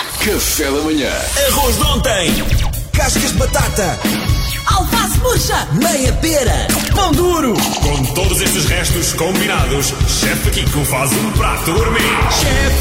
Café da manhã. Arroz de ontem. Cascas de batata, Alface murcha! meia pera, Pão duro. Com todos estes restos combinados, Chefe Kiko faz um prato gourmet. Chefe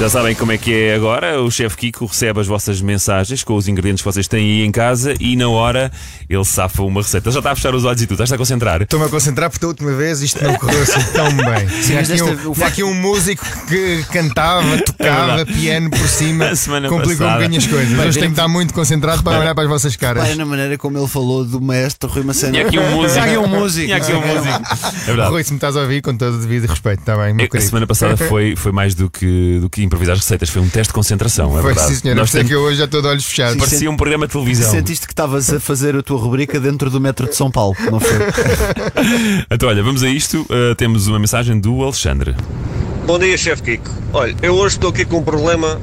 Já sabem como é que é agora. O chefe Kiko recebe as vossas mensagens com os ingredientes que vocês têm aí em casa e na hora ele safa uma receita. Ele já está a fechar os olhos e tu estás a concentrar. Estou-me a concentrar porque da última vez isto não correu assim tão bem. Tinha mas aqui, desta- um, facto- aqui um músico que cantava, tocava, verdade. piano por cima, A semana complicou um bocadinho as coisas. Ver- tenho que estar muito concentrado para olhar para as vossas caras. Para na maneira como ele falou do mestre Rui Macena. Tinha aqui um músico. Tinha aqui um músico. Tinha aqui um músico. É verdade. Rui, se me estás a ouvir, com todo o devido respeito, está bem, É A semana passada foi, foi mais do que, do que improvisar receitas, foi um teste de concentração. É Foi verdade. sim, senhora. Nós é temos- que eu hoje já estou de olhos fechados. Parecia um programa de televisão. Sentiste que estavas a fazer a tua rubrica dentro do metro de São Paulo, não foi? Então, olha, vamos a isto. Uh, temos uma mensagem do Alexandre. Bom dia, chefe Kiko. Olha, eu hoje estou aqui com um problema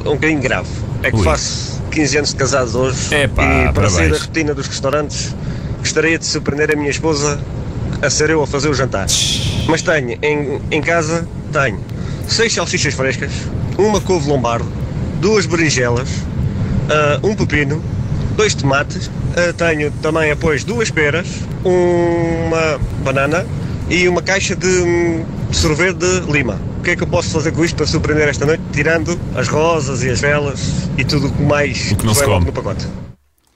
um bocadinho grave. É que Ui. faço 15 anos de casado hoje Epá, e para sair parabéns. da rotina dos restaurantes gostaria de surpreender a minha esposa a ser eu a fazer o jantar. Mas tenho em, em casa, tenho seis salsichas frescas, uma couve lombardo, duas berinjelas, ah, um pepino, dois tomates, ah, tenho também apois duas peras, uma banana e uma caixa de hum, sorvete de lima. O que é que eu posso fazer com isto para surpreender esta noite, tirando as rosas e as velas e tudo o que mais O que não se come. no pacote?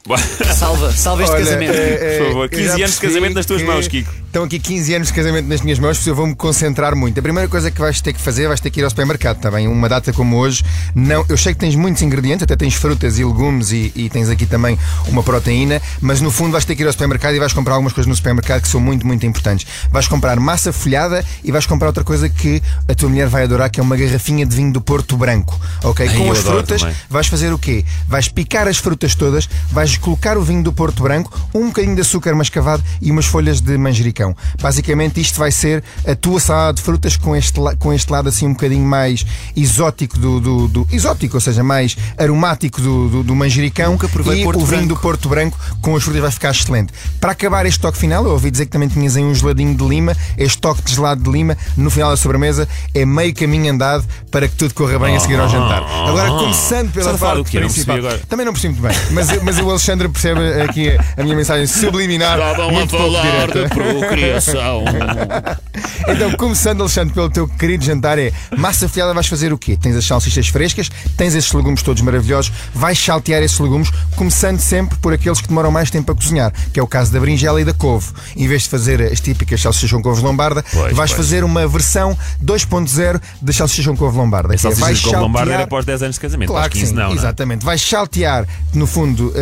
Salva, salva este Olha, casamento. eh, eh, Por favor, eu 15 já anos de casamento nas tuas que mãos, Kiko. Estão aqui 15 anos de casamento nas minhas mãos, por isso eu vou-me concentrar muito. A primeira coisa que vais ter que fazer, vais ter que ir ao supermercado, está bem? Uma data como hoje, não, eu sei que tens muitos ingredientes, até tens frutas e legumes e, e tens aqui também uma proteína, mas no fundo vais ter que ir ao supermercado e vais comprar algumas coisas no supermercado que são muito, muito importantes. Vais comprar massa folhada e vais comprar outra coisa que a tua mulher vai adorar, que é uma garrafinha de vinho do Porto Branco, ok? Ai, Com as frutas, também. vais fazer o quê? Vais picar as frutas todas, vais colocar o vinho do Porto Branco, um bocadinho de açúcar mascavado e umas folhas de manjericão. Basicamente, isto vai ser a tua salada de frutas com este, com este lado assim um bocadinho mais exótico do, do, do- exótico, ou seja, mais aromático do, do, do manjericão Nunca provei e Porto o vinho Branco. do Porto Branco com as frutas vai ficar excelente. Para acabar este toque final, eu ouvi dizer que também tinhas aí um geladinho de lima, este toque de gelado de lima no final da sobremesa é meio caminho andado para que tudo corra bem a seguir ao jantar. Agora, começando pela Estás a falar parte? Não principal. Também não percebi muito bem, mas, mas o Alexandre percebe aqui a minha mensagem subliminar. muito pouco direta. procriação. Então, começando, Alexandre, pelo teu querido jantar, é massa folhada, vais fazer o quê? Tens as salsichas frescas, tens esses legumes todos maravilhosos, vais saltear esses legumes, começando sempre por aqueles que demoram mais tempo a cozinhar, que é o caso da berinjela e da couve. Em vez de fazer as típicas salsichas com couve lombarda, Pois, vais pois. fazer uma versão 2.0 das salsichas com couve lombarda. A é, salsicha vais com lombarda era saltear- após 10 anos de casamento, Claro após que 15 sim, não, não é? exatamente. Vais saltear, no fundo,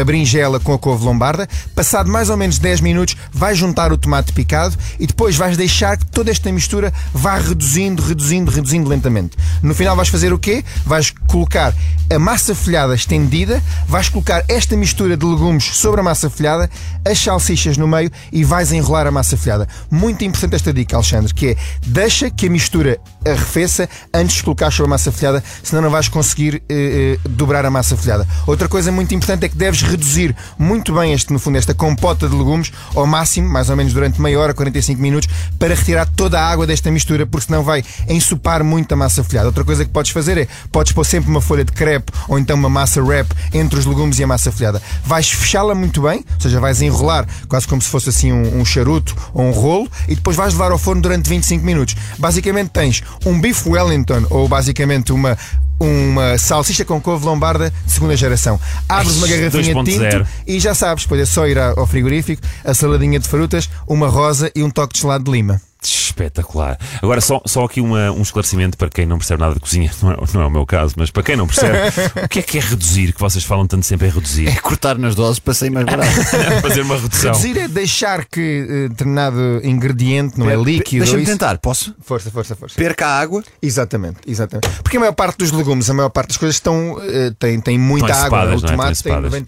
a, berinjela com a couve lombarda. Passado mais ou menos 10 minutos, vais juntar o tomate picado e depois vais deixar que toda esta mistura vá reduzindo, reduzindo, reduzindo lentamente. No final vais fazer o quê? Vais colocar a massa folhada estendida, vais colocar esta mistura de legumes sobre a massa folhada, as salsichas no meio e vais enrolar a massa folhada. Muito importante esta dica, Alexandre, que é deixa que a mistura arrefeça antes de colocar sobre a massa folhada, senão não vais conseguir eh, eh, dobrar a massa folhada. Outra coisa muito importante é que deves reduzir muito bem este, no fundo, esta compota de legumes ao máximo, mais ou menos durante meia hora, 45 minutos, para retirar toda a água desta mistura, porque senão vai ensopar muito a massa folhada. Outra coisa que podes fazer é, podes pôr sempre uma folha de crepe ou então uma massa wrap entre os legumes e a massa folhada. Vais fechá-la muito bem, ou seja, vais enrolar quase como se fosse assim um, um charuto ou um rolo e depois vais levar ao forno durante 25 minutos. Basicamente tens um bife Wellington ou basicamente uma uma salsicha com couve lombarda de segunda geração. Abres uma garrafinha de 2.0. tinto e já sabes, depois é só ir ao frigorífico, a saladinha de frutas, uma rosa e um toque de gelado de lima. Espetacular. Agora, só, só aqui uma- um esclarecimento para quem não percebe nada de cozinha, não é, não é o meu caso, mas para quem não percebe, o que é que é reduzir? Que vocês falam tanto sempre é reduzir. É cortar nas doses para sair mais barato. Fazer uma redução. Reduzir é deixar que eh, determinado ingrediente, não é líquido. ou Deixa-me isso- tentar, posso? Força, força, força. Perca a água. Exatamente, exatamente. Porque a maior parte dos legumes, a maior parte das coisas estão, eh, tem, tem muita Estão água. ensopadas, O não é? tomate Estão tem ensopadas.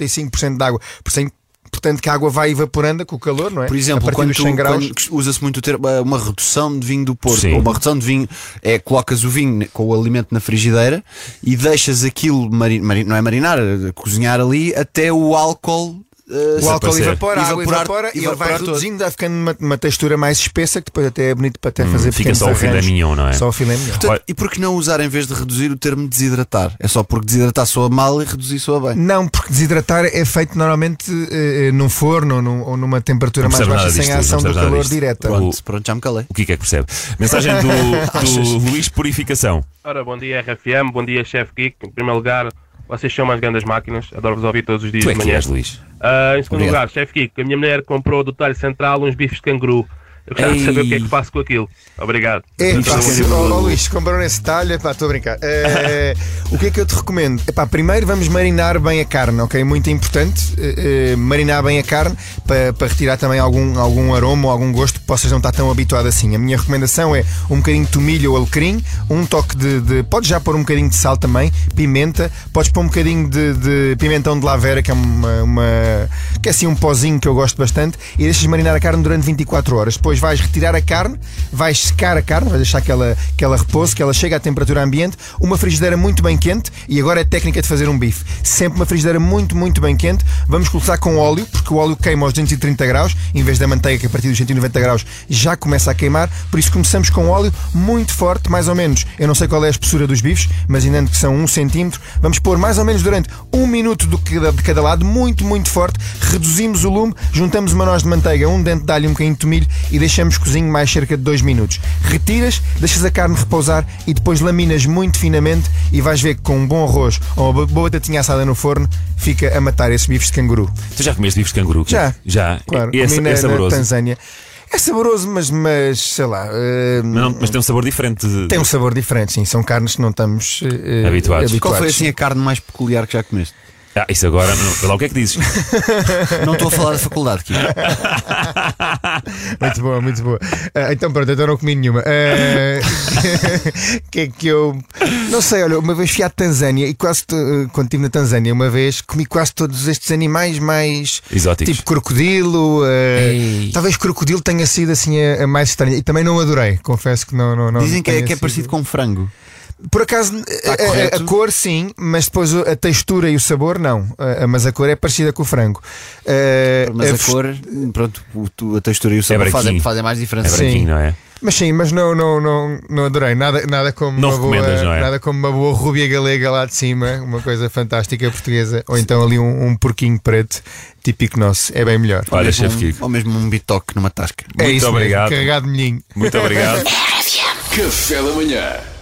95% de água. Por isso é Portanto, que a água vai evaporando com o calor, não é? Por exemplo, quando, tu- 100 graus. quando usa-se muito o termo eh, uma redução de vinho do Porto, Sim. ou uma redução de vinho é colocas o vinho com o alimento na frigideira e deixas aquilo, mari- mari- não é marinar, eh, cozinhar ali até o álcool eh, O álcool evapora, a água Evaporar- evapora e ele vai reduzindo, vai ficando uma, uma textura mais espessa que depois até é bonito para até fazer Hum, fica pequenos só o filé mignon, não é? Só o filé mignon. Portanto, e por que não usar em vez de reduzir o termo desidratar? É só porque desidratar soa mal e reduzir soa bem. Não, porque desidratar é feito normalmente eh, num forno ou, num- ou numa temperatura mais baixa sem a ação do calor disto. direta. Pronto, pronto, já me calei. O que é que percebe? Mensagem do, do Luís Purificação. Ora, bom dia RFM, bom dia Chef Geek. Em primeiro lugar, vocês são umas grandes máquinas, adoro-vos ouvir todos os dias Tu é de manhã. és, Luís. Ah, em segundo Obrigado. lugar, Chef Geek, a minha mulher comprou do talho central uns bifes de canguru. Eu gostava de saber o que é que faço com aquilo. Obrigado. É, Então, ó, Luís, comprou nesse talho, pá, estou a brincar. Eh, o que é que eu te recomendo? Epá, primeiro vamos marinar bem a carne, ok? Muito importante, eh, marinar bem a carne para, para retirar também algum, algum aroma ou algum gosto que possas não estar tão habituado assim. A minha recomendação é um bocadinho de tomilho ou alecrim, um toque de, de- Podes já pôr um bocadinho de sal também, pimenta, podes pôr um bocadinho de, de pimentão de lavera, que é uma, uma- que é assim um pozinho que eu gosto bastante, e deixas marinar a carne durante 24 horas. Depois vais retirar a carne, vais secar a carne, vais deixar que ela, que ela repousse, que ela chegue à temperatura ambiente, uma frigideira muito bem quente, e agora é técnica de fazer um bife. Sempre uma frigideira muito, muito bem quente. Vamos começar com óleo, porque o óleo queima aos 230 graus, em vez da manteiga que a partir dos 190 graus já começa a queimar. Por isso começamos com óleo muito forte, mais ou menos. Eu não sei qual é a espessura dos bifes, mas ainda que são um centímetro. Vamos pôr mais ou menos durante um minuto de cada lado, muito, muito forte. Reduzimos o lume, juntamos uma noz de manteiga, um dente de alho e um bocadinho de tomilho e deixamos cozinho mais cerca de 2 minutos. Retiras, deixas a carne repousar e depois laminas muito finamente e vais ver que com um bom arroz ou uma boa batatinha assada no forno fica a matar esses bifes de canguru. Tu já comeste bifes de canguru? Já. Já. Claro, E é, comi é na, na saboroso. Tanzânia. É saboroso, mas, mas sei lá. Mas, não- mas tem um sabor diferente. de- tem um sabor diferente, sim. São carnes que não estamos eh, eh, Habituados. Qual foi assim a carne mais peculiar que já comeste? Ah, isso agora. Não, lá o que é que dizes. Não estou a falar da faculdade aqui. Muito boa, muito boa. Ah, então pronto, então não comi nenhuma. Ah, que é que eu. Não sei, olha, uma vez fui à Tanzânia e quase eh, quando estive na Tanzânia, uma vez comi quase todos estes animais mais. Exóticos. Tipo crocodilo. ah, talvez crocodilo tenha sido assim a, a mais estranha. E também não adorei, confesso que não. não, não Dizem que é, que é sido- parecido com frango. Por acaso, a- a, a cor sim, mas depois a textura e o sabor não. Ah, mas a cor é parecida com o frango. Ah, Mas a f- cor, pronto, o- a textura e o sabor branquinho. fazem, fazem mais É diferença. Sim. branquinho, não é? Mas sim, mas não, não, não, não adorei. Nada, nada como Não uma boa, recomendas, não é? nada como uma boa rúbia galega lá de cima, uma coisa fantástica portuguesa, ou então ali um, um porquinho preto típico nosso. É bem melhor. Olha, Mesmo chefe um- Kiko. Ou mesmo um bitoque numa tasca. é muito isso obrigado. Mesmo, carregado de milhinho. Muito obrigado. Café da manhã.